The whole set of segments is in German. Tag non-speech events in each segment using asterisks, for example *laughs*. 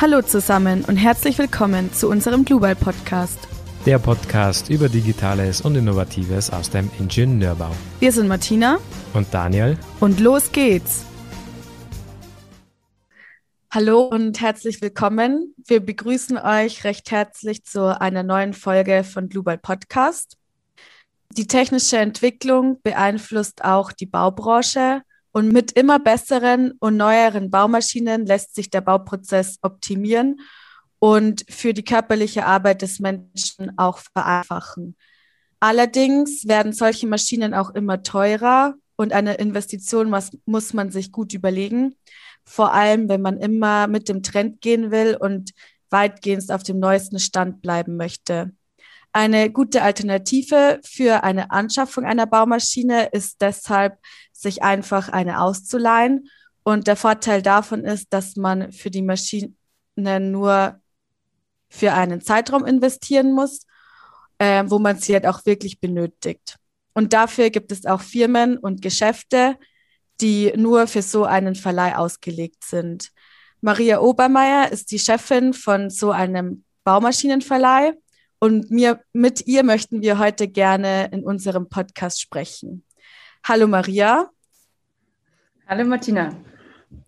Hallo zusammen und herzlich willkommen zu unserem Global Podcast. Der Podcast über Digitales und Innovatives aus dem Ingenieurbau. Wir sind Martina und Daniel und los geht's. Hallo und herzlich willkommen. Wir begrüßen euch recht herzlich zu einer neuen Folge von Global Podcast. Die technische Entwicklung beeinflusst auch die Baubranche und mit immer besseren und neueren Baumaschinen lässt sich der Bauprozess optimieren und für die körperliche Arbeit des Menschen auch vereinfachen. Allerdings werden solche Maschinen auch immer teurer und eine Investition muss, muss man sich gut überlegen, vor allem wenn man immer mit dem Trend gehen will und weitgehend auf dem neuesten Stand bleiben möchte. Eine gute Alternative für eine Anschaffung einer Baumaschine ist deshalb, sich einfach eine auszuleihen. Und der Vorteil davon ist, dass man für die Maschine nur für einen Zeitraum investieren muss, äh, wo man sie halt auch wirklich benötigt. Und dafür gibt es auch Firmen und Geschäfte, die nur für so einen Verleih ausgelegt sind. Maria Obermeier ist die Chefin von so einem Baumaschinenverleih und mir, mit ihr möchten wir heute gerne in unserem Podcast sprechen. Hallo Maria. Hallo Martina.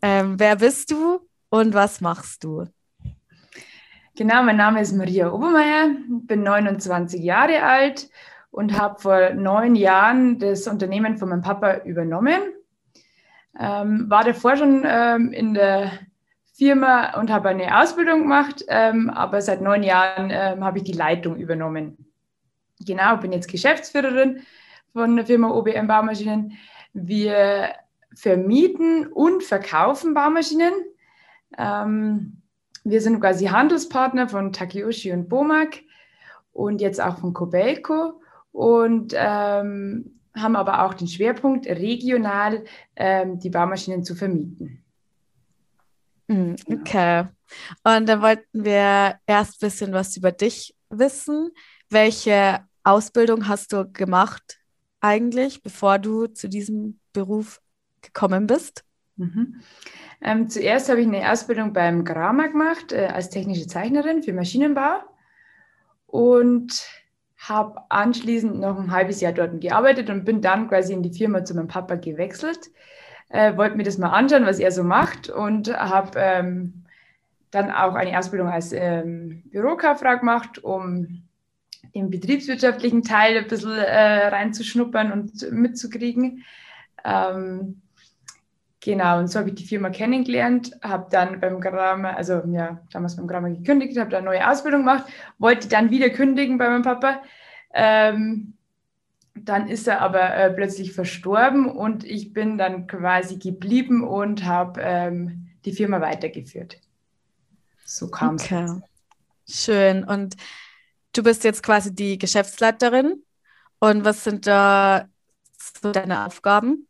Ähm, wer bist du und was machst du? Genau, mein Name ist Maria Obermeier, bin 29 Jahre alt und habe vor neun Jahren das Unternehmen von meinem Papa übernommen. Ähm, war davor schon ähm, in der Firma und habe eine Ausbildung gemacht, ähm, aber seit neun Jahren ähm, habe ich die Leitung übernommen. Genau, bin jetzt Geschäftsführerin von der Firma OBM Baumaschinen. Wir vermieten und verkaufen Baumaschinen. Ähm, wir sind quasi Handelspartner von Takeyoshi und Bomak und jetzt auch von Kobelco und ähm, haben aber auch den Schwerpunkt, regional ähm, die Baumaschinen zu vermieten. Hm, okay. Und dann wollten wir erst ein bisschen was über dich wissen. Welche Ausbildung hast du gemacht eigentlich, bevor du zu diesem Beruf gekommen bist? Mhm. Ähm, zuerst habe ich eine Ausbildung beim Grama gemacht äh, als technische Zeichnerin für Maschinenbau und habe anschließend noch ein halbes Jahr dort gearbeitet und bin dann quasi in die Firma zu meinem Papa gewechselt äh, wollte mir das mal anschauen, was er so macht und habe ähm, dann auch eine Ausbildung als ähm, Bürokauffrau gemacht, um im betriebswirtschaftlichen Teil ein bisschen äh, reinzuschnuppern und mitzukriegen. Ähm, genau, und so habe ich die Firma kennengelernt, habe dann beim Grammar, also ja, damals beim Grammar gekündigt, habe da eine neue Ausbildung gemacht, wollte dann wieder kündigen bei meinem Papa. Ähm, dann ist er aber äh, plötzlich verstorben und ich bin dann quasi geblieben und habe ähm, die Firma weitergeführt. So kam es. Okay. Schön. Und du bist jetzt quasi die Geschäftsleiterin. Und was sind da so deine Aufgaben?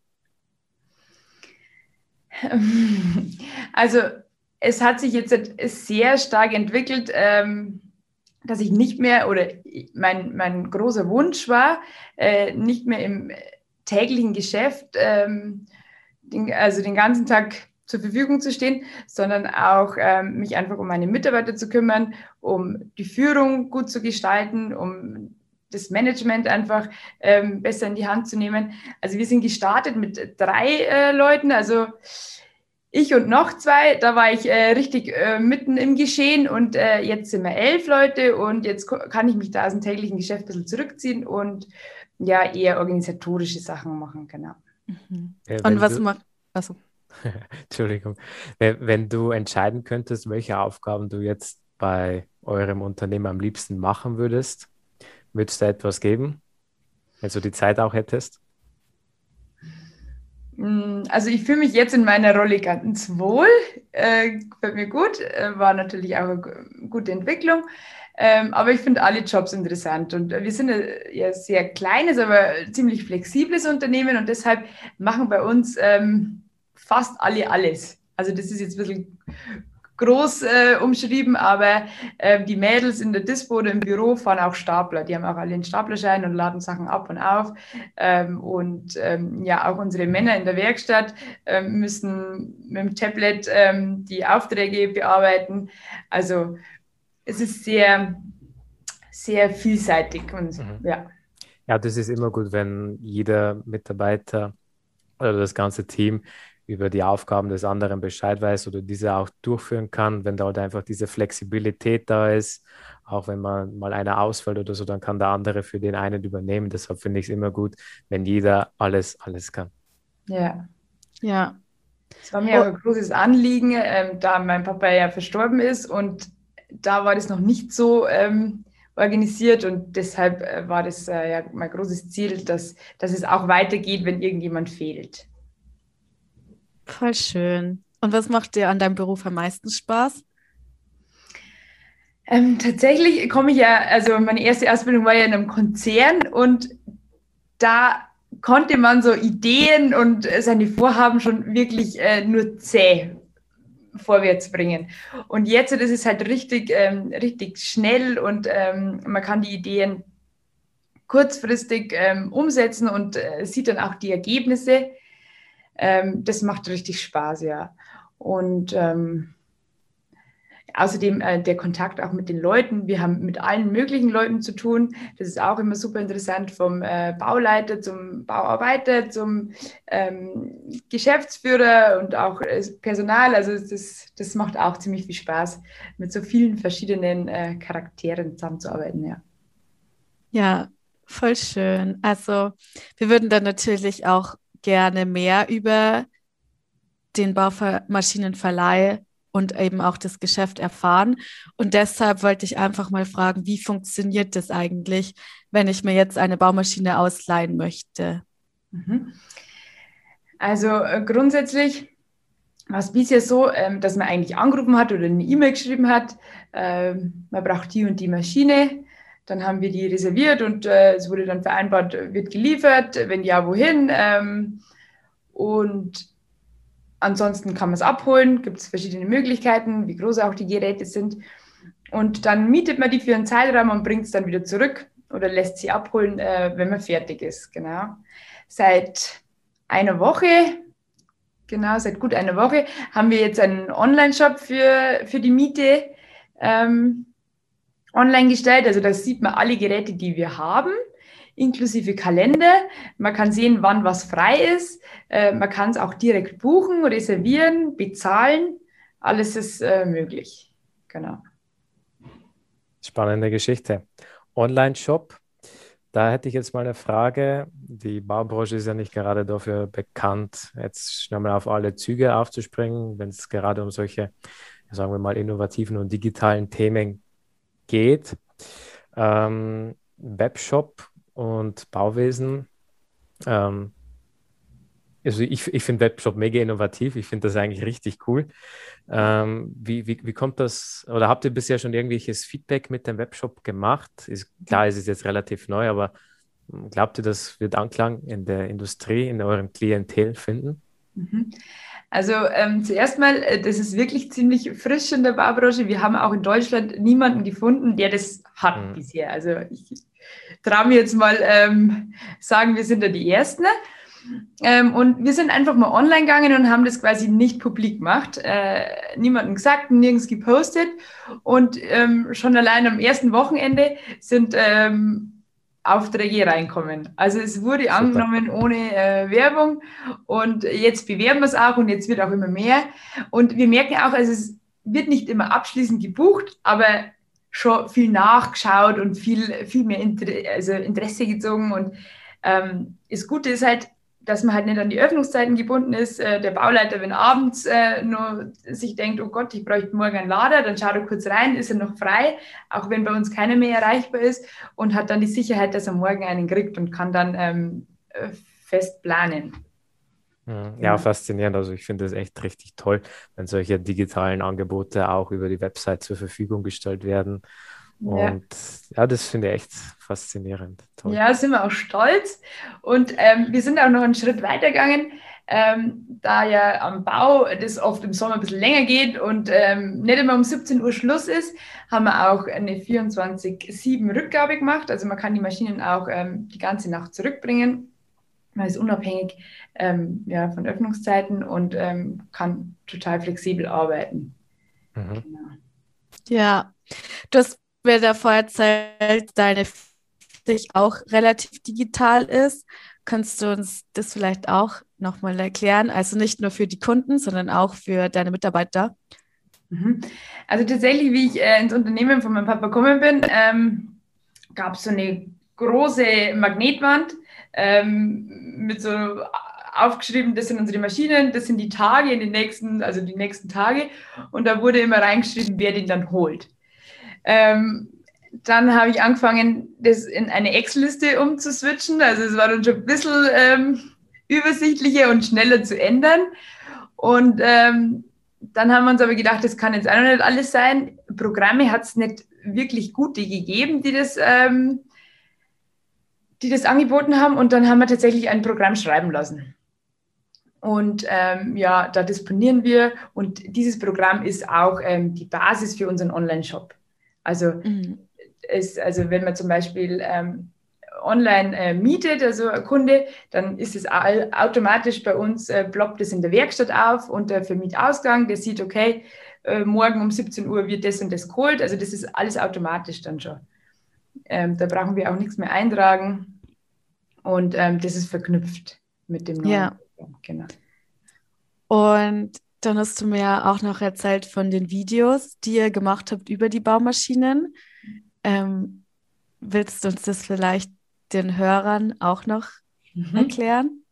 *laughs* Also es hat sich jetzt sehr stark entwickelt. Ähm, dass ich nicht mehr oder mein, mein großer Wunsch war, äh, nicht mehr im täglichen Geschäft, ähm, den, also den ganzen Tag zur Verfügung zu stehen, sondern auch ähm, mich einfach um meine Mitarbeiter zu kümmern, um die Führung gut zu gestalten, um das Management einfach ähm, besser in die Hand zu nehmen. Also wir sind gestartet mit drei äh, Leuten, also ich und noch zwei, da war ich äh, richtig äh, mitten im Geschehen und äh, jetzt sind wir elf Leute und jetzt kann ich mich da aus dem täglichen Geschäft ein bisschen zurückziehen und ja, eher organisatorische Sachen machen, genau. Mhm. und was macht, also. *laughs* Entschuldigung, wenn, wenn du entscheiden könntest, welche Aufgaben du jetzt bei eurem Unternehmen am liebsten machen würdest, würdest du etwas geben, wenn du die Zeit auch hättest? Mm, also ich fühle mich jetzt in meiner Rolle ganz wohl, äh, gefällt mir gut, äh, war natürlich auch eine gute Entwicklung. Ähm, aber ich finde alle Jobs interessant und wir sind ja sehr kleines, aber ziemlich flexibles Unternehmen und deshalb machen bei uns ähm, fast alle alles. Also das ist jetzt ein bisschen groß äh, umschrieben, aber äh, die Mädels in der Dispo oder im Büro fahren auch Stapler. Die haben auch alle den Staplerschein und laden Sachen ab und auf. Ähm, und ähm, ja, auch unsere Männer in der Werkstatt ähm, müssen mit dem Tablet ähm, die Aufträge bearbeiten. Also es ist sehr, sehr vielseitig und mhm. ja. Ja, das ist immer gut, wenn jeder Mitarbeiter oder das ganze Team über die Aufgaben des anderen Bescheid weiß oder diese auch durchführen kann, wenn da halt einfach diese Flexibilität da ist, auch wenn man mal einer ausfällt oder so, dann kann der andere für den einen übernehmen. Deshalb finde ich es immer gut, wenn jeder alles, alles kann. Ja. Ja. Es war mir oh. auch ein großes Anliegen, ähm, da mein Papa ja verstorben ist und da war das noch nicht so ähm, organisiert und deshalb äh, war das äh, ja mein großes Ziel, dass, dass es auch weitergeht, wenn irgendjemand fehlt. Voll schön. Und was macht dir an deinem Beruf am meisten Spaß? Ähm, tatsächlich komme ich ja, also meine erste Ausbildung war ja in einem Konzern und da konnte man so Ideen und seine Vorhaben schon wirklich äh, nur zäh vorwärts bringen. Und jetzt ist es halt richtig, ähm, richtig schnell und ähm, man kann die Ideen kurzfristig ähm, umsetzen und äh, sieht dann auch die Ergebnisse. Ähm, das macht richtig Spaß, ja. Und ähm, Außerdem äh, der Kontakt auch mit den Leuten. Wir haben mit allen möglichen Leuten zu tun. Das ist auch immer super interessant, vom äh, Bauleiter zum Bauarbeiter, zum ähm, Geschäftsführer und auch äh, Personal. Also das, das macht auch ziemlich viel Spaß, mit so vielen verschiedenen äh, Charakteren zusammenzuarbeiten. Ja. ja, voll schön. Also wir würden dann natürlich auch gerne mehr über den Baumaschinenverleih und eben auch das Geschäft erfahren. Und deshalb wollte ich einfach mal fragen, wie funktioniert das eigentlich, wenn ich mir jetzt eine Baumaschine ausleihen möchte? Mhm. Also äh, grundsätzlich war es bisher so, ähm, dass man eigentlich angerufen hat oder eine E-Mail geschrieben hat, äh, man braucht die und die Maschine. Dann haben wir die reserviert und äh, es wurde dann vereinbart, wird geliefert, wenn ja, wohin. Ähm, und Ansonsten kann man es abholen, gibt es verschiedene Möglichkeiten, wie groß auch die Geräte sind. Und dann mietet man die für einen Zeitraum und bringt es dann wieder zurück oder lässt sie abholen, äh, wenn man fertig ist. Genau. Seit einer Woche, genau, seit gut einer Woche, haben wir jetzt einen Online-Shop für, für die Miete ähm, online gestellt. Also da sieht man alle Geräte, die wir haben inklusive Kalender. Man kann sehen, wann was frei ist. Äh, man kann es auch direkt buchen, reservieren, bezahlen. Alles ist äh, möglich. Genau. Spannende Geschichte. Online-Shop. Da hätte ich jetzt mal eine Frage. Die Baubranche ist ja nicht gerade dafür bekannt, jetzt schnell mal auf alle Züge aufzuspringen, wenn es gerade um solche, sagen wir mal, innovativen und digitalen Themen geht. Ähm, Webshop und Bauwesen. Ähm, also ich, ich finde Webshop mega innovativ. Ich finde das eigentlich richtig cool. Ähm, wie, wie, wie kommt das, oder habt ihr bisher schon irgendwelches Feedback mit dem Webshop gemacht? Ist, klar, es ist jetzt relativ neu, aber glaubt ihr, das wird Anklang in der Industrie, in eurem Klientel finden? Mhm. Also ähm, zuerst mal, äh, das ist wirklich ziemlich frisch in der Baubranche. Wir haben auch in Deutschland niemanden gefunden, der das hat mhm. bisher. Also ich traue mir jetzt mal ähm, sagen, wir sind da die Ersten. Ähm, und wir sind einfach mal online gegangen und haben das quasi nicht publik gemacht. Äh, niemandem gesagt, nirgends gepostet. Und ähm, schon allein am ersten Wochenende sind ähm, Aufträge reinkommen. Also es wurde Super. angenommen ohne äh, Werbung und jetzt bewerben wir es auch und jetzt wird auch immer mehr. Und wir merken auch, also es wird nicht immer abschließend gebucht, aber schon viel nachgeschaut und viel, viel mehr Inter also Interesse gezogen. Und ähm, das Gute ist halt, dass man halt nicht an die Öffnungszeiten gebunden ist. Äh, der Bauleiter, wenn abends äh, nur sich denkt, oh Gott, ich bräuchte morgen einen Lader, dann schaut er kurz rein, ist er noch frei, auch wenn bei uns keiner mehr erreichbar ist und hat dann die Sicherheit, dass er morgen einen kriegt und kann dann ähm, äh, fest planen. Ja, ja, faszinierend. Also ich finde es echt richtig toll, wenn solche digitalen Angebote auch über die Website zur Verfügung gestellt werden. Und ja, ja das finde ich echt faszinierend. Toll. Ja, sind wir auch stolz. Und ähm, wir sind auch noch einen Schritt weiter gegangen. ähm, da ja am Bau das oft im Sommer ein bisschen länger geht und ähm, nicht immer um 17 Uhr Schluss ist, haben wir auch eine 24-7 Rückgabe gemacht. Also man kann die Maschinen auch ähm, die ganze Nacht zurückbringen. Man ist unabhängig ähm, ja, von Öffnungszeiten und ähm, kann total flexibel arbeiten. Mhm. Genau. Ja, du hast mir davor erzählt, deine sich auch relativ digital ist. Kannst du uns das vielleicht auch nochmal erklären? Also nicht nur für die Kunden, sondern auch für deine Mitarbeiter. Mhm. Also tatsächlich, wie ich äh, ins Unternehmen von meinem Papa gekommen bin, ähm, gab es so eine große Magnetwand ähm, mit so aufgeschrieben, das sind unsere Maschinen, das sind die Tage in den nächsten, also die nächsten Tage. Und da wurde immer reingeschrieben, wer den dann holt. Ähm, dann habe ich angefangen, das in eine Excel-Liste umzuswitchen. Also es war dann schon ein bisschen ähm, übersichtlicher und schneller zu ändern. Und ähm, dann haben wir uns aber gedacht, das kann jetzt auch noch nicht alles sein. Programme hat es nicht wirklich gute gegeben, die das, ähm, die das angeboten haben. Und dann haben wir tatsächlich ein Programm schreiben lassen. Und ähm, ja, da disponieren wir. Und dieses Programm ist auch ähm, die Basis für unseren Online-Shop. Also mhm ist, also wenn man zum Beispiel ähm, online äh, mietet, also ein Kunde, dann ist es automatisch bei uns, äh, ploppt es in der Werkstatt auf unter Vermietausgang, der sieht, okay, äh, morgen um 17 Uhr wird das und das geholt, also das ist alles automatisch dann schon. Ähm, da brauchen wir auch nichts mehr eintragen und ähm, das ist verknüpft mit dem neuen. Ja. Genau. Und dann hast du mir auch noch erzählt von den Videos, die ihr gemacht habt über die Baumaschinen. Ähm, willst du uns das vielleicht den Hörern auch noch mhm. erklären?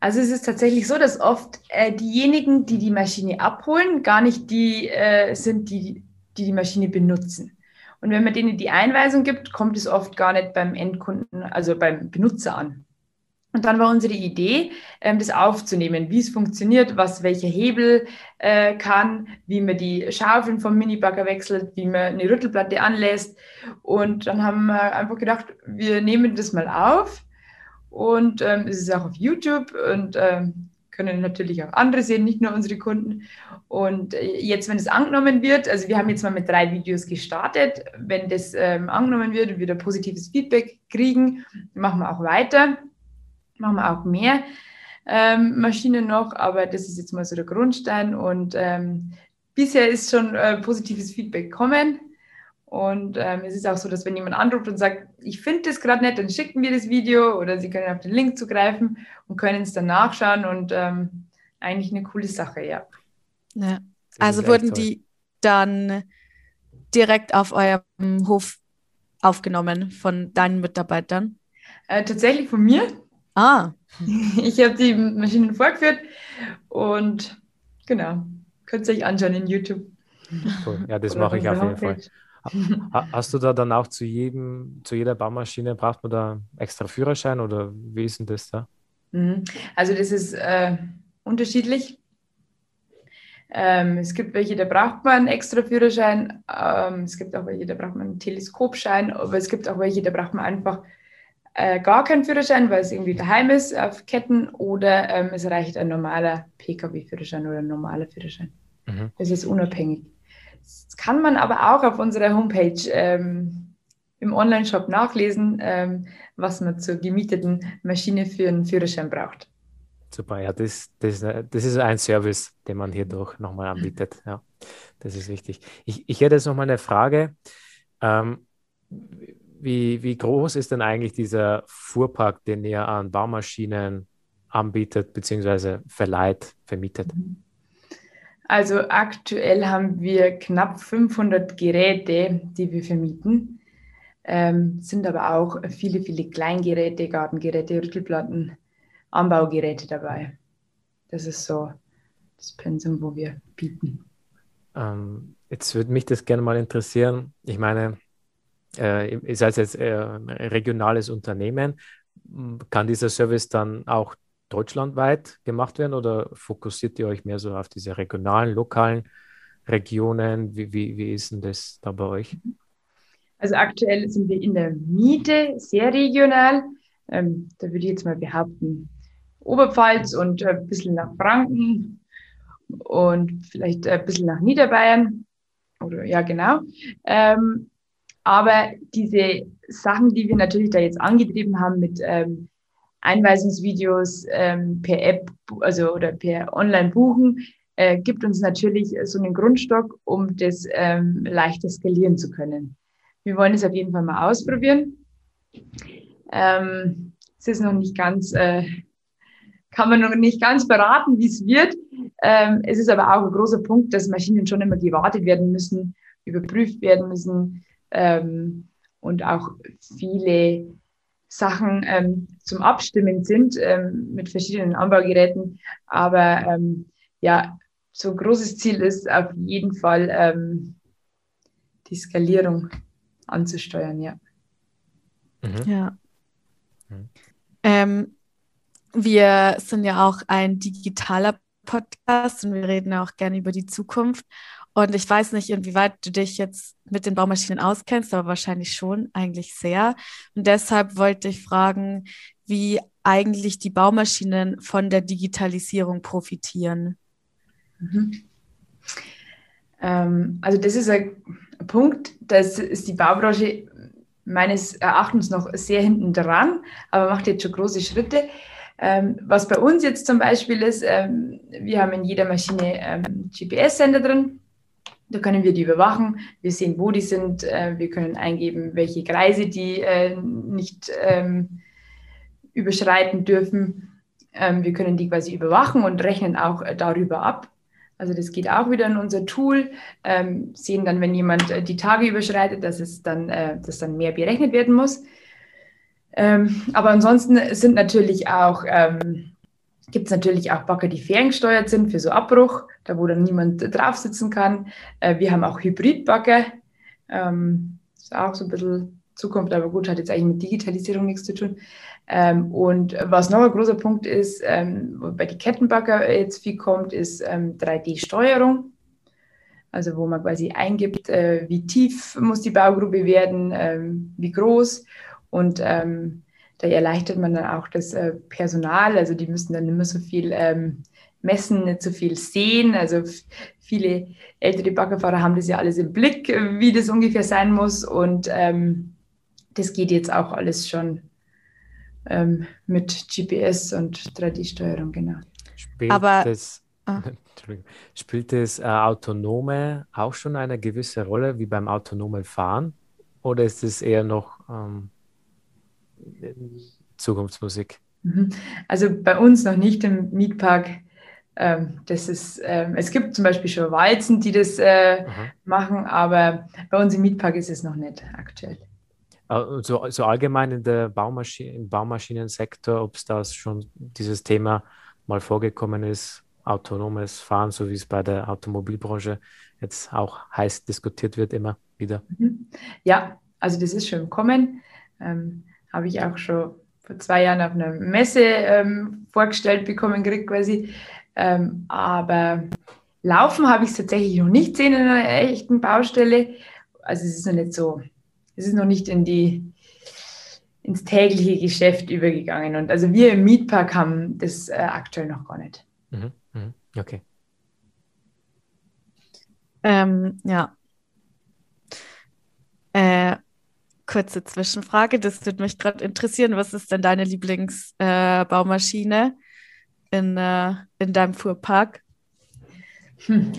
Also es ist tatsächlich so, dass oft äh, diejenigen, die die Maschine abholen, gar nicht die äh, sind, die, die die Maschine benutzen. Und wenn man denen die Einweisung gibt, kommt es oft gar nicht beim Endkunden, also beim Benutzer an. Und dann war unsere Idee, ähm, das aufzunehmen, wie es funktioniert, was welcher Hebel äh, kann, wie man die Schaufeln vom Minibagger wechselt, wie man eine Rüttelplatte anlässt. Und dann haben wir einfach gedacht, wir nehmen das mal auf. Und ähm, es ist auch auf YouTube und ähm, können natürlich auch andere sehen, nicht nur unsere Kunden. Und äh, jetzt, wenn es angenommen wird, also wir haben jetzt mal mit drei Videos gestartet, wenn das ähm, angenommen wird und wir da positives Feedback kriegen, machen wir auch weiter machen wir auch mehr ähm, Maschinen noch, aber das ist jetzt mal so der Grundstein und ähm, bisher ist schon äh, positives Feedback gekommen. Und ähm, es ist auch so, dass wenn jemand anruft und sagt, ich finde das gerade nicht, dann schicken wir das Video oder Sie können auf den Link zugreifen und können es dann nachschauen und ähm, eigentlich eine coole Sache, ja. ja. Also wurden die dann direkt auf eurem Hof aufgenommen von deinen Mitarbeitern? Äh, tatsächlich von mir. Ah. *laughs* Ich habe die Maschinen vorgeführt und genau, könnt ihr euch anschauen in YouTube. Cool. Ja, das mache ich auf jeden Fall. Hast du da dann auch zu jedem, zu jeder Baumaschine, braucht man da extra Führerschein oder wie ist denn das da? Mhm. Also das ist äh, unterschiedlich. Ähm, es gibt welche, da braucht man einen extra Führerschein. Ähm, es gibt auch welche, da braucht man einen Teleskopschein, aber es gibt auch welche, da braucht man einfach äh, gar keinen Führerschein, weil es irgendwie daheim ist auf Ketten oder ähm, es reicht ein normaler Pkw-Führerschein oder ein normaler Führerschein. Mhm. Das ist unabhängig. Das kann man aber auch auf unserer Homepage ähm, im Online-Shop nachlesen, ähm, was man zur gemieteten Maschine für einen Führerschein braucht. Super, ja, das, das, das ist ein Service, den man hierdurch nochmal anbietet. Ja, das ist wichtig. Ich, ich hätte jetzt nochmal eine Frage. Ähm, wie, wie groß ist denn eigentlich dieser Fuhrpark, den ihr an Baumaschinen anbietet bzw. verleiht, vermietet? Also aktuell haben wir knapp 500 Geräte, die wir vermieten. Ähm, sind aber auch viele, viele Kleingeräte, Gartengeräte, Rüttelplatten, Anbaugeräte dabei. Das ist so das Pensum, wo wir bieten. Ähm, jetzt würde mich das gerne mal interessieren. Ich meine, äh, ihr seid jetzt äh, regionales Unternehmen. Kann dieser Service dann auch deutschlandweit gemacht werden oder fokussiert ihr euch mehr so auf diese regionalen, lokalen Regionen? Wie, wie, wie ist denn das da bei euch? Also aktuell sind wir in der Miete sehr regional. Ähm, da würde ich jetzt mal behaupten, Oberpfalz und ein bisschen nach Franken und vielleicht ein bisschen nach Niederbayern. Oder ja, genau. Ähm, aber diese Sachen, die wir natürlich da jetzt angetrieben haben mit ähm, Einweisungsvideos ähm, per App, also oder per Online-Buchen, äh, gibt uns natürlich so einen Grundstock, um das ähm, leichter skalieren zu können. Wir wollen es auf jeden Fall mal ausprobieren. Ähm, es ist noch nicht ganz, äh, kann man noch nicht ganz beraten, wie es wird. Ähm, es ist aber auch ein großer Punkt, dass Maschinen schon immer gewartet werden müssen, überprüft werden müssen ähm, und auch viele Sachen ähm, zum Abstimmen sind ähm, mit verschiedenen Anbaugeräten. Aber ähm, ja, so ein großes Ziel ist auf jeden Fall ähm, die Skalierung anzusteuern, ja. Mhm. Ja. Mhm. Ähm, wir sind ja auch ein digitaler Podcast und wir reden auch gerne über die Zukunft. Und ich weiß nicht, inwieweit du dich jetzt mit den Baumaschinen auskennst, aber wahrscheinlich schon, eigentlich sehr. Und deshalb wollte ich fragen, wie eigentlich die Baumaschinen von der Digitalisierung profitieren. Mhm. Ähm, also das ist ein Punkt, das ist die Baubranche meines Erachtens noch sehr hinten dran, aber macht jetzt schon große Schritte. Ähm, was bei uns jetzt zum Beispiel ist, ähm, wir haben in jeder Maschine ähm, GPS-Sender drin. Da können wir die überwachen. Wir sehen, wo die sind. Äh, wir können eingeben, welche Kreise die äh, nicht ähm, überschreiten dürfen. Ähm, wir können die quasi überwachen und rechnen auch äh, darüber ab. Also das geht auch wieder in unser Tool, ähm, sehen dann, wenn jemand äh, die Tage überschreitet, dass es dann, äh, dass dann mehr berechnet werden muss. Ähm, aber ansonsten sind natürlich auch, ähm, gibt es natürlich auch Bagger, die ferngesteuert sind für so Abbruch, da wo dann niemand drauf sitzen kann. Äh, wir haben auch Hybridbagger, ähm, ist auch so ein bisschen Zukunft, aber gut, hat jetzt eigentlich mit Digitalisierung nichts zu tun. Ähm, und was noch ein großer Punkt ist, ähm, bei die Kettenbagger jetzt viel kommt, ist ähm, 3D-Steuerung. Also wo man quasi eingibt, äh, wie tief muss die Baugrube werden, ähm, wie groß. Und ähm, da erleichtert man dann auch das äh, Personal. Also die müssen dann nicht mehr so viel ähm, messen, nicht so viel sehen. Also viele ältere Baggerfahrer haben das ja alles im Blick, wie das ungefähr sein muss. Und das geht jetzt auch alles schon ähm, mit GPS und 3D-Steuerung, genau. Spielt Aber das, ah. *laughs* spielt das äh, Autonome auch schon eine gewisse Rolle wie beim autonomen Fahren? Oder ist es eher noch ähm, Zukunftsmusik? Mhm. Also bei uns noch nicht im Mietpark. Ähm, das ist, ähm, es gibt zum Beispiel schon Walzen, die das äh, machen, aber bei uns im Mietpark ist es noch nicht aktuell. So, so allgemein in der Baumaschine, im Baumaschinensektor, ob es da schon dieses Thema mal vorgekommen ist, autonomes Fahren, so wie es bei der Automobilbranche jetzt auch heiß diskutiert wird, immer wieder. Mhm. Ja, also das ist schon im Kommen. Ähm, Habe ich auch schon vor zwei Jahren auf einer Messe ähm, vorgestellt bekommen, gekriegt quasi. Ähm, aber laufen habe ich es tatsächlich noch nicht gesehen in einer echten Baustelle. Also es ist noch nicht so es ist noch nicht in die, ins tägliche Geschäft übergegangen. Und also wir im Mietpark haben das äh, aktuell noch gar nicht. Mhm, mhm, okay. Ähm, ja. Äh, kurze Zwischenfrage, das würde mich gerade interessieren. Was ist denn deine Lieblingsbaumaschine äh, in, äh, in deinem Fuhrpark? Hm.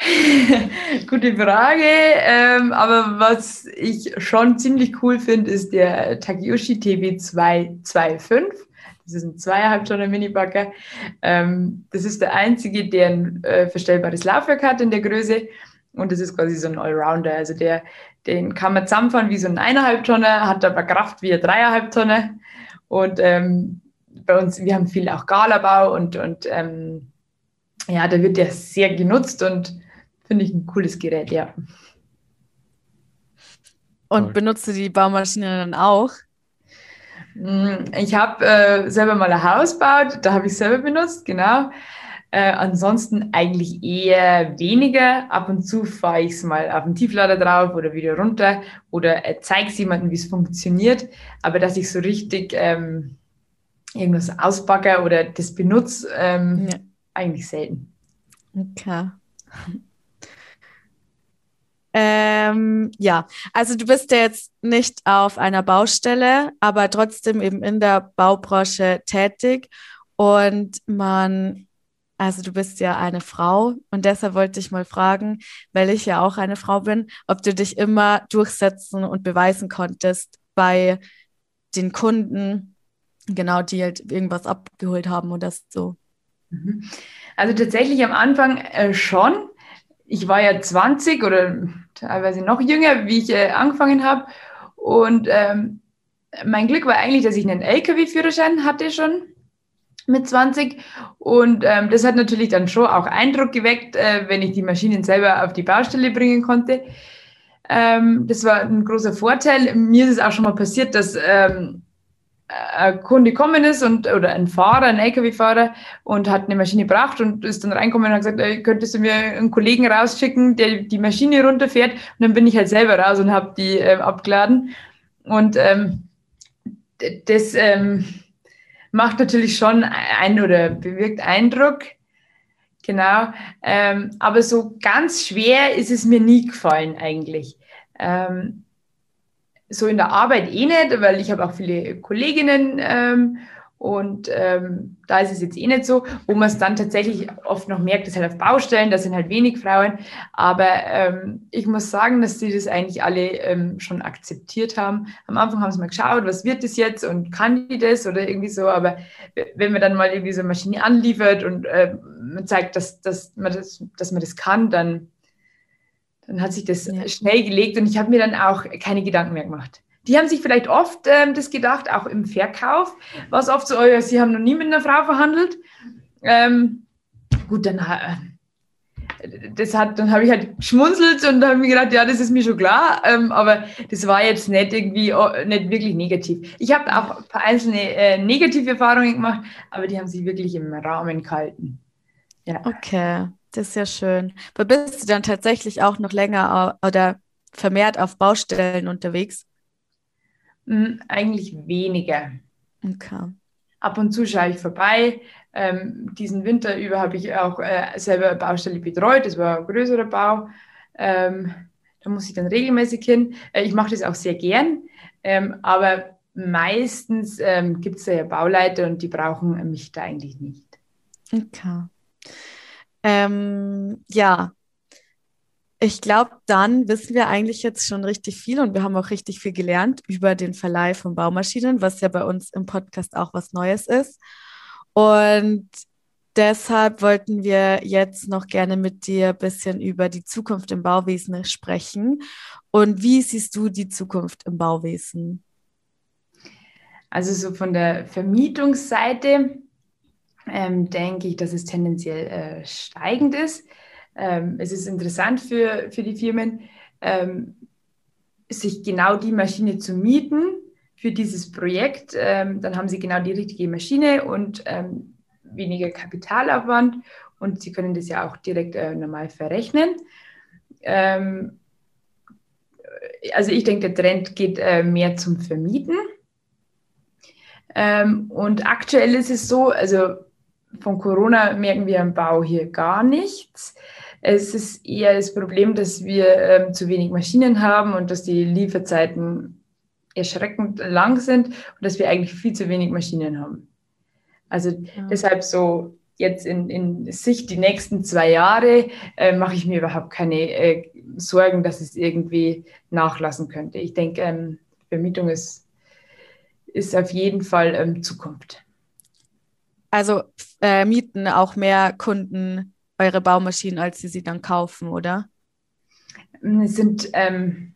*laughs* Gute Frage. Ähm, aber was ich schon ziemlich cool finde, ist der Takeyoshi TB225. Das ist ein zweieinhalb Tonnen Mini-Bagger. Ähm, das ist der einzige, der ein äh, verstellbares Laufwerk hat in der Größe. Und das ist quasi so ein Allrounder. Also der, den kann man zusammenfahren wie so ein eineinhalb Tonner, hat aber Kraft wie ein dreieinhalb Tonner. Und ähm, bei uns, wir haben viel auch Galabau und, und ähm, ja, da wird der sehr genutzt und Finde ich ein cooles Gerät, ja. Und benutzt du die Baumaschine dann auch? Mm, ich habe äh, selber mal ein Haus gebaut, da habe ich selber benutzt, genau. Äh, ansonsten eigentlich eher weniger. Ab und zu fahre ich es mal auf den Tieflader drauf oder wieder runter oder äh, zeige es jemandem, wie es funktioniert. Aber dass ich so richtig ähm, irgendwas auspacke oder das benutze, ähm, ja. eigentlich selten. Okay. *laughs* Ähm, ja, also du bist ja jetzt nicht auf einer Baustelle, aber trotzdem eben in der Baubranche tätig. Und man, also du bist ja eine Frau und deshalb wollte ich mal fragen, weil ich ja auch eine Frau bin, ob du dich immer durchsetzen und beweisen konntest bei den Kunden, genau, die halt irgendwas abgeholt haben oder so. Mhm. Also tatsächlich am Anfang äh, schon ich war ja 20 oder teilweise noch jünger, wie ich äh, angefangen habe. Und ähm, mein Glück war eigentlich, dass ich einen LKW-Führerschein hatte schon mit 20. Und ähm, das hat natürlich dann schon auch Eindruck geweckt, äh, wenn ich die Maschinen selber auf die Baustelle bringen konnte. Ähm, das war ein großer Vorteil. Mir ist es auch schon mal passiert, dass ähm, ein Kunde gekommen ist und oder ein Fahrer, ein LKW-Fahrer und hat eine Maschine gebracht und ist dann reinkommen und hat gesagt, ey, könntest du mir einen Kollegen rausschicken, der die Maschine runterfährt und dann bin ich halt selber raus und habe die äh, abgeladen und ähm, das ähm, macht natürlich schon ein oder bewirkt Eindruck, genau, ähm, aber so ganz schwer ist es mir nie gefallen eigentlich. Ähm, so in der Arbeit eh nicht, weil ich habe auch viele Kolleginnen ähm, und ähm, da ist es jetzt eh nicht so, wo man es dann tatsächlich oft noch merkt, dass halt auf Baustellen, da sind halt wenig Frauen. Aber ähm, ich muss sagen, dass die das eigentlich alle ähm, schon akzeptiert haben. Am Anfang haben sie mal geschaut, was wird das jetzt und kann die das oder irgendwie so. Aber wenn man dann mal irgendwie so eine Maschine anliefert und äh, man zeigt, dass, dass, man das, dass man das kann, dann dann hat sich das ja. schnell gelegt und ich habe mir dann auch keine Gedanken mehr gemacht. Die haben sich vielleicht oft ähm, das gedacht, auch im Verkauf, was oft so, oh ja, sie haben noch nie mit einer Frau verhandelt. Ähm, gut, dann, äh, das hat, dann habe ich halt geschmunzelt und habe mir gedacht, ja, das ist mir schon klar, ähm, aber das war jetzt nicht irgendwie, oh, nicht wirklich negativ. Ich habe auch ein paar einzelne äh, negative Erfahrungen gemacht, aber die haben sich wirklich im Rahmen gehalten. Ja. Okay. Das ist ja schön. Aber bist du dann tatsächlich auch noch länger oder vermehrt auf Baustellen unterwegs? Eigentlich weniger. Okay. Ab und zu schaue ich vorbei. Ähm, diesen Winter über habe ich auch äh, selber eine Baustelle betreut. Das war ein größerer Bau. Ähm, da muss ich dann regelmäßig hin. Äh, ich mache das auch sehr gern. Ähm, aber meistens ähm, gibt es ja Bauleiter und die brauchen mich da eigentlich nicht. Okay. Ähm, ja, ich glaube, dann wissen wir eigentlich jetzt schon richtig viel und wir haben auch richtig viel gelernt über den Verleih von Baumaschinen, was ja bei uns im Podcast auch was Neues ist. Und deshalb wollten wir jetzt noch gerne mit dir ein bisschen über die Zukunft im Bauwesen sprechen. Und wie siehst du die Zukunft im Bauwesen? Also so von der Vermietungsseite ähm, denke ich, dass es tendenziell äh, steigend ist. Ähm, es ist interessant für, für die Firmen, ähm, sich genau die Maschine zu mieten für dieses Projekt. Ähm, dann haben sie genau die richtige Maschine und ähm, weniger Kapitalaufwand und sie können das ja auch direkt äh, normal verrechnen. Ähm, also ich denke, der Trend geht äh, mehr zum Vermieten. Ähm, und aktuell ist es so, also von Corona merken wir am Bau hier gar nichts. Es ist eher das Problem, dass wir ähm, zu wenig Maschinen haben und dass die Lieferzeiten erschreckend lang sind und dass wir eigentlich viel zu wenig Maschinen haben. Also ja. deshalb so jetzt in, in Sicht die nächsten zwei Jahre äh, mache ich mir überhaupt keine äh, Sorgen, dass es irgendwie nachlassen könnte. Ich denke, ähm, Vermietung ist, ist auf jeden Fall ähm, Zukunft. Also äh, mieten auch mehr Kunden eure Baumaschinen, als sie sie dann kaufen, oder? Es sind ähm,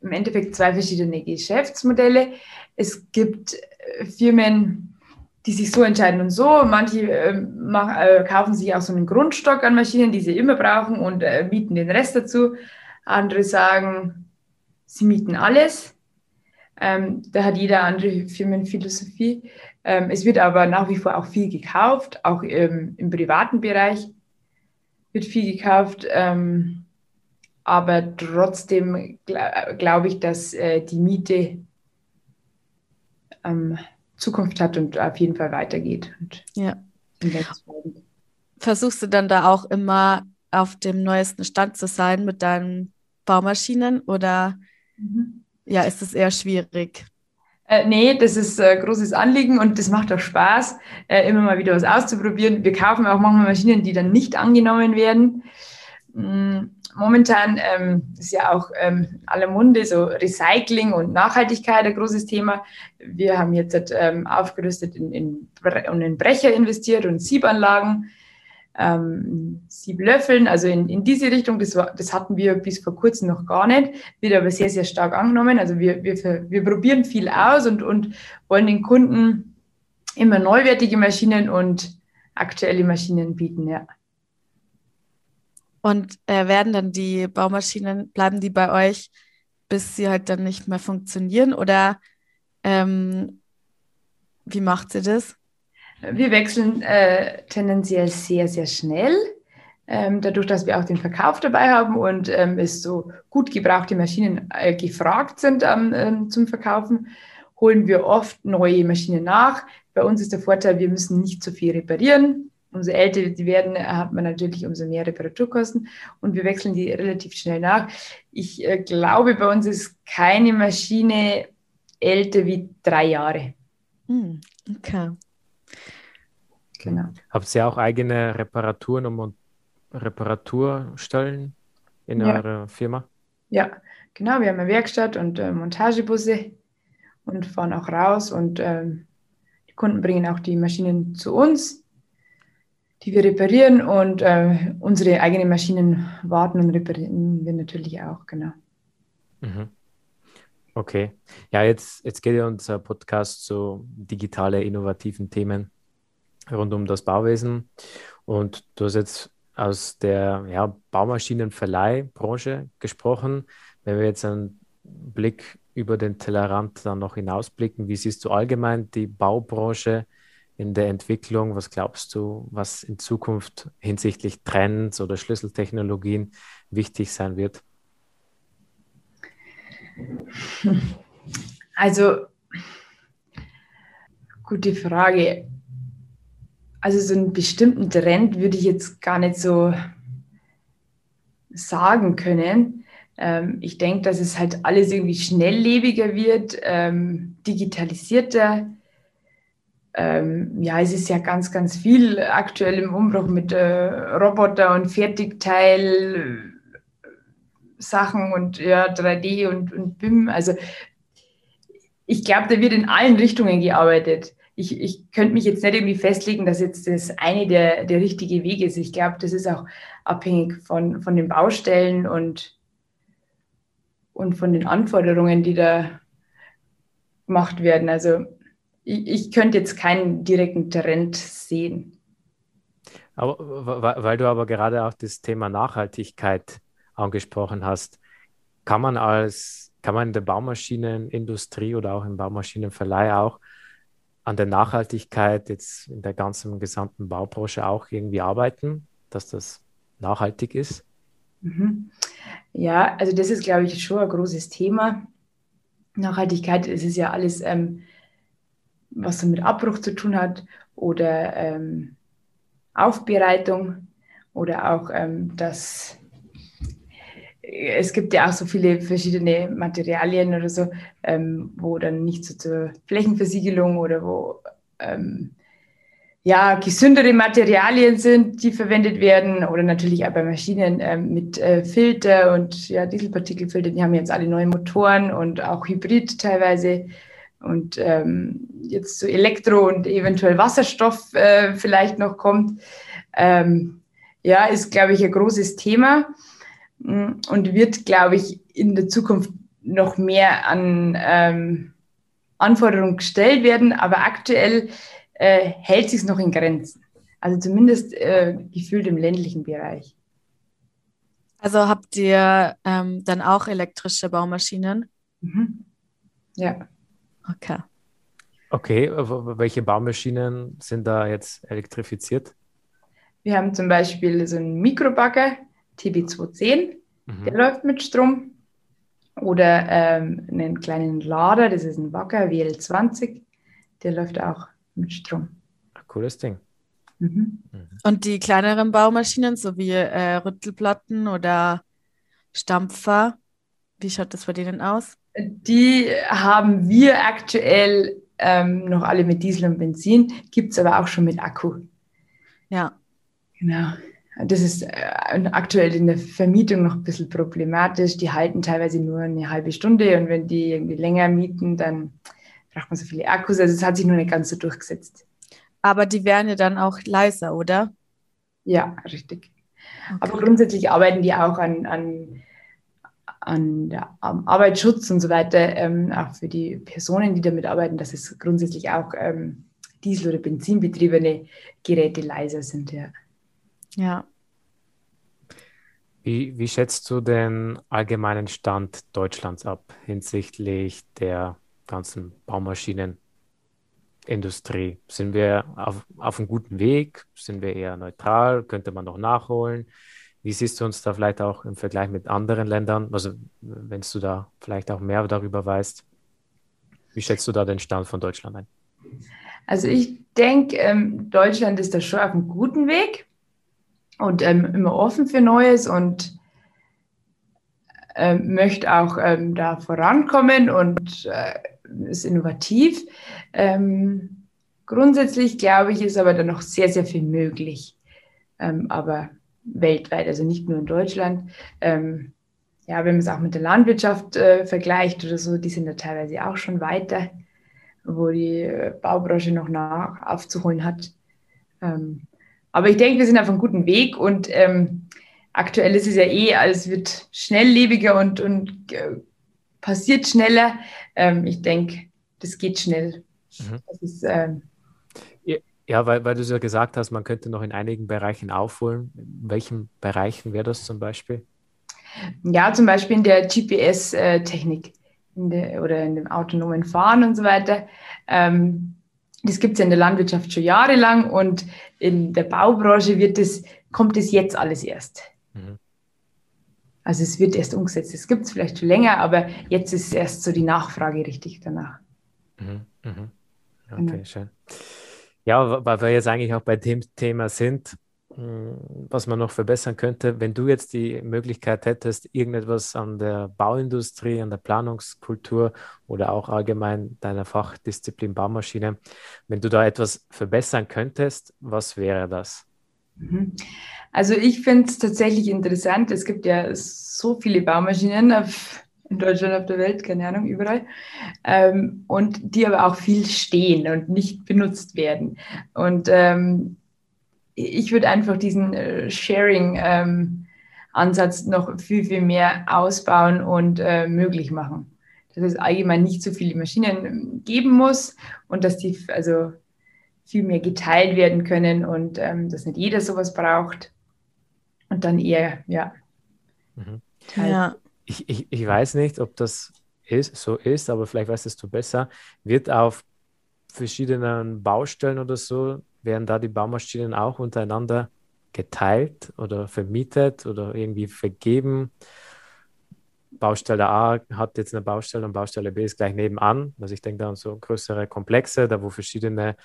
im Endeffekt zwei verschiedene Geschäftsmodelle. Es gibt äh, Firmen, die sich so entscheiden und so. Manche äh, mach, äh, kaufen sich auch so einen Grundstock an Maschinen, die sie immer brauchen und äh, mieten den Rest dazu. Andere sagen, sie mieten alles. Ähm, da hat jeder andere Firmenphilosophie. Ähm, es wird aber nach wie vor auch viel gekauft, auch im, im privaten Bereich wird viel gekauft. Ähm, aber trotzdem gl glaube ich, dass äh, die Miete ähm, Zukunft hat und auf jeden Fall weitergeht. Und ja. Versuchst du dann da auch immer auf dem neuesten Stand zu sein mit deinen Baumaschinen oder mhm. ja, ist es eher schwierig? Äh, nee, das ist äh, großes Anliegen und das macht auch Spaß, äh, immer mal wieder was auszuprobieren. Wir kaufen auch manchmal Maschinen, die dann nicht angenommen werden. Mm, momentan ähm, ist ja auch ähm, aller Munde so Recycling und Nachhaltigkeit ein großes Thema. Wir haben jetzt ähm, aufgerüstet in, in, in Brecher investiert und Siebanlagen ähm, sieben Löffeln, also in, in diese Richtung, das, war, das hatten wir bis vor kurzem noch gar nicht, wird aber sehr, sehr stark angenommen. Also wir, wir, wir probieren viel aus und, und wollen den Kunden immer neuwertige Maschinen und aktuelle Maschinen bieten, ja. Und äh, werden dann die Baumaschinen, bleiben die bei euch, bis sie halt dann nicht mehr funktionieren? Oder ähm, wie macht sie das? Wir wechseln äh, tendenziell sehr, sehr schnell. Ähm, dadurch, dass wir auch den Verkauf dabei haben und ähm, es so gut gebrauchte Maschinen äh, gefragt sind ähm, zum Verkaufen, holen wir oft neue Maschinen nach. Bei uns ist der Vorteil, wir müssen nicht so viel reparieren. Umso älter die werden, hat man natürlich umso mehr Reparaturkosten und wir wechseln die relativ schnell nach. Ich äh, glaube, bei uns ist keine Maschine älter wie drei Jahre. Hm, okay. Genau. Habt ihr auch eigene Reparaturen und Reparaturstellen in ja. eurer Firma? Ja, genau. Wir haben eine Werkstatt und äh, Montagebusse und fahren auch raus und ähm, die Kunden bringen auch die Maschinen zu uns, die wir reparieren und äh, unsere eigenen Maschinen warten und reparieren wir natürlich auch, genau. Mhm. Okay. Ja, jetzt, jetzt geht ja unser Podcast zu digitale, innovativen Themen rund um das Bauwesen. Und du hast jetzt aus der ja, Baumaschinenverleihbranche gesprochen. Wenn wir jetzt einen Blick über den Tellerrand dann noch hinausblicken, wie siehst du allgemein die Baubranche in der Entwicklung? Was glaubst du, was in Zukunft hinsichtlich Trends oder Schlüsseltechnologien wichtig sein wird? Also, gute Frage also so einen bestimmten Trend würde ich jetzt gar nicht so sagen können. Ähm, ich denke, dass es halt alles irgendwie schnelllebiger wird, ähm, digitalisierter. Ähm, ja, es ist ja ganz, ganz viel aktuell im Umbruch mit äh, Roboter und Fertigteil. Sachen und ja, 3D und, und BIM. Also ich glaube, da wird in allen Richtungen gearbeitet ich, ich könnte mich jetzt nicht irgendwie festlegen, dass jetzt das eine der, der richtige Weg ist. Ich glaube, das ist auch abhängig von, von den Baustellen und, und von den Anforderungen, die da gemacht werden. Also ich, ich könnte jetzt keinen direkten Trend sehen. Aber, weil du aber gerade auch das Thema Nachhaltigkeit angesprochen hast, kann man als, kann man in der Baumaschinenindustrie oder auch im Baumaschinenverleih auch an der Nachhaltigkeit jetzt in der ganzen gesamten Baubranche auch irgendwie arbeiten, dass das nachhaltig ist? Mhm. Ja, also das ist, glaube ich, schon ein großes Thema. Nachhaltigkeit, es ist ja alles, ähm, was so mit Abbruch zu tun hat oder ähm, Aufbereitung oder auch ähm, das es gibt ja auch so viele verschiedene Materialien oder so, ähm, wo dann nicht so zur Flächenversiegelung oder wo ähm, ja, gesündere Materialien sind, die verwendet werden oder natürlich auch bei Maschinen ähm, mit äh, Filter und ja, Dieselpartikelfilter, die haben jetzt alle neue Motoren und auch Hybrid teilweise und ähm, jetzt so Elektro und eventuell Wasserstoff äh, vielleicht noch kommt. Ähm, ja, ist, glaube ich, ein großes Thema. Mm, und wird, glaube ich, in der Zukunft noch mehr an ähm, Anforderungen gestellt werden, aber aktuell äh, hält sich es noch in Grenzen. Also zumindest äh, gefühlt im ländlichen Bereich. Also habt ihr ähm, dann auch elektrische Baumaschinen? Mhm. Ja. Okay. Okay, welche Baumaschinen sind da jetzt elektrifiziert? Wir haben zum Beispiel so einen Mikrobagger, TB210, mhm. der läuft mit Strom. Oder ähm, einen kleinen Lader, das ist ein Wacker WL20, der läuft auch mit Strom. Cooles Ding. Mhm. Und die kleineren Baumaschinen, so wie äh, Rüttelplatten oder Stampfer, wie schaut das bei denen aus? Die haben wir aktuell ähm, noch alle mit Diesel und Benzin, gibt es aber auch schon mit Akku. Ja. Genau. Das ist äh, aktuell in der Vermietung noch ein bisschen problematisch. Die halten teilweise nur eine halbe Stunde und wenn die irgendwie länger mieten, dann braucht man so viele Akkus. Also es hat sich nur nicht ganz so durchgesetzt. Aber die wären ja dann auch leiser, oder? Ja, richtig. Okay. Aber grundsätzlich arbeiten die auch an, an, an der, am Arbeitsschutz und so weiter, ähm, auch für die Personen, die damit arbeiten, dass es grundsätzlich auch ähm, Diesel- oder Benzinbetriebene Geräte leiser sind. Ja. Ja. Wie, wie schätzt du den allgemeinen Stand Deutschlands ab hinsichtlich der ganzen Baumaschinenindustrie? Sind wir auf, auf einem guten Weg? Sind wir eher neutral? Könnte man noch nachholen? Wie siehst du uns da vielleicht auch im Vergleich mit anderen Ländern? Also, wenn du da vielleicht auch mehr darüber weißt, wie schätzt du da den Stand von Deutschland ein? Also, ich denke, ähm, Deutschland ist da schon auf einem guten Weg und ähm, immer offen für Neues und ähm, möchte auch ähm, da vorankommen und äh, ist innovativ. Ähm, grundsätzlich glaube ich, ist aber da noch sehr, sehr viel möglich. Ähm, aber weltweit, also nicht nur in Deutschland. Ähm, ja, wenn man es auch mit der Landwirtschaft äh, vergleicht oder so, die sind da teilweise auch schon weiter, wo die äh, Baubranche noch nach aufzuholen hat. Ähm, aber ich denke, wir sind auf einem guten Weg und ähm, aktuell ist es ja eh, es wird schnelllebiger und, und äh, passiert schneller. Ähm, ich denke, das geht schnell. Mhm. Das ist, ähm, ja, weil, weil du es ja gesagt hast, man könnte noch in einigen Bereichen aufholen. In welchen Bereichen wäre das zum Beispiel? Ja, zum Beispiel in der GPS-Technik äh, oder in dem autonomen Fahren und so weiter. Ähm, das gibt es ja in der Landwirtschaft schon jahrelang und in der Baubranche wird das, kommt es jetzt alles erst. Mhm. Also es wird erst umgesetzt. Es gibt es vielleicht schon länger, aber jetzt ist erst so die Nachfrage richtig danach. Mhm. Mhm. Okay, genau. schön. Ja, weil wir jetzt eigentlich auch bei dem Thema sind, was man noch verbessern könnte, wenn du jetzt die Möglichkeit hättest, irgendetwas an der Bauindustrie, an der Planungskultur oder auch allgemein deiner Fachdisziplin Baumaschine, wenn du da etwas verbessern könntest, was wäre das? Mhm. Also ich finde es tatsächlich interessant. Es gibt ja so viele Baumaschinen auf, in Deutschland, auf der Welt, keine Ahnung, überall. Ähm, und die aber auch viel stehen und nicht benutzt werden. Und ähm, ich würde einfach diesen äh, Sharing-Ansatz ähm, noch viel, viel mehr ausbauen und äh, möglich machen. Dass es allgemein nicht so viele Maschinen ähm, geben muss und dass die also viel mehr geteilt werden können und ähm, dass nicht jeder sowas braucht. Und dann eher, ja. Mhm. ja. Ich, ich, ich weiß nicht, ob das ist, so ist, aber vielleicht weißt du besser. Wird auf verschiedenen Baustellen oder so werden da die Baumaschinen auch untereinander geteilt oder vermietet oder irgendwie vergeben? Baustelle A hat jetzt eine Baustelle und Baustelle B ist gleich nebenan. Also ich denke da an so größere Komplexe, da wo verschiedene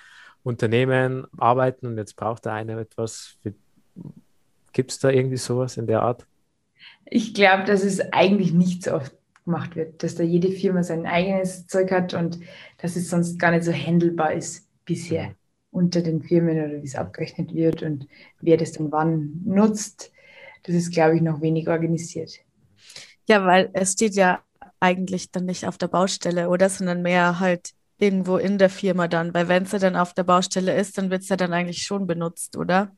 Unternehmen arbeiten und jetzt braucht der eine etwas. Gibt es da irgendwie sowas in der Art? Ich glaube, dass es eigentlich nicht so oft gemacht wird, dass da jede Firma sein eigenes Zeug hat und dass es sonst gar nicht so handelbar ist bisher. Unter den Firmen oder wie es abgerechnet wird und wer das dann wann nutzt. Das ist, glaube ich, noch wenig organisiert. Ja, weil es steht ja eigentlich dann nicht auf der Baustelle, oder? Sondern mehr halt irgendwo in der Firma dann. Weil wenn es ja dann auf der Baustelle ist, dann wird es ja dann eigentlich schon benutzt, oder?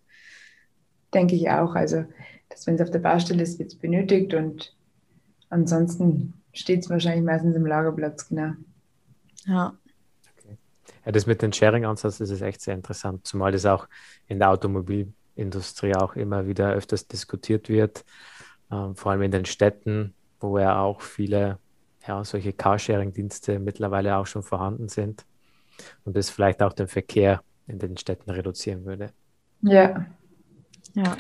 Denke ich auch. Also, dass wenn es auf der Baustelle ist, wird es benötigt und ansonsten steht es wahrscheinlich meistens im Lagerplatz, genau. Ja. Ja, das mit dem Sharing-Ansatz das ist echt sehr interessant, zumal das auch in der Automobilindustrie auch immer wieder öfters diskutiert wird, ähm, vor allem in den Städten, wo ja auch viele ja, solche Carsharing-Dienste mittlerweile auch schon vorhanden sind und das vielleicht auch den Verkehr in den Städten reduzieren würde. Ja. Ja.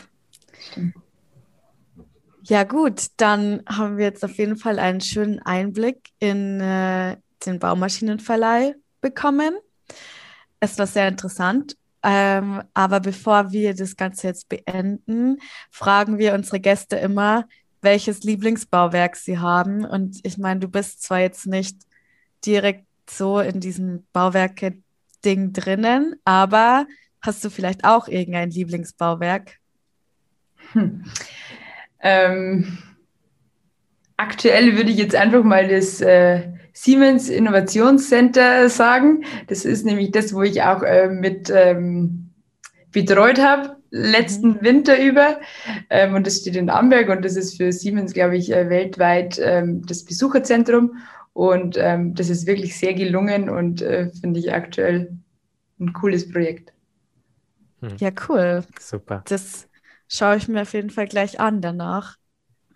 Ja, gut, dann haben wir jetzt auf jeden Fall einen schönen Einblick in äh, den Baumaschinenverleih bekommen. Es war sehr interessant. Ähm, aber bevor wir das Ganze jetzt beenden, fragen wir unsere Gäste immer, welches Lieblingsbauwerk sie haben. Und ich meine, du bist zwar jetzt nicht direkt so in diesem Bauwerke-Ding drinnen, aber hast du vielleicht auch irgendein Lieblingsbauwerk? Hm. Ähm, aktuell würde ich jetzt einfach mal das äh, Siemens Innovationscenter sagen. Das ist nämlich das, wo ich auch äh, mit ähm, betreut habe letzten mhm. Winter über. Ähm, und das steht in Amberg und das ist für Siemens, glaube ich, äh, weltweit ähm, das Besucherzentrum. Und ähm, das ist wirklich sehr gelungen und äh, finde ich aktuell ein cooles Projekt. Hm. Ja, cool. Super. Das schaue ich mir auf jeden Fall gleich an danach.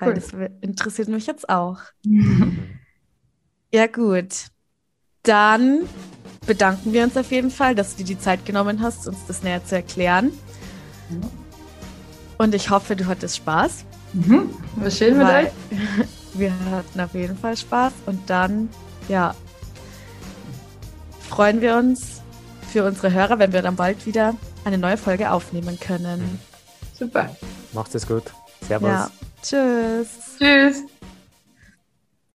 Cool. Weil das interessiert mich jetzt auch. *laughs* ja, gut. Dann bedanken wir uns auf jeden Fall, dass du dir die Zeit genommen hast, uns das näher zu erklären. Und ich hoffe, du hattest Spaß. Mhm. War schön mit euch. *laughs* Wir hatten auf jeden Fall Spaß. Und dann, ja, freuen wir uns für unsere Hörer, wenn wir dann bald wieder eine neue Folge aufnehmen können. Super. Macht es gut. Servus. Ja. Tschüss. Tschüss.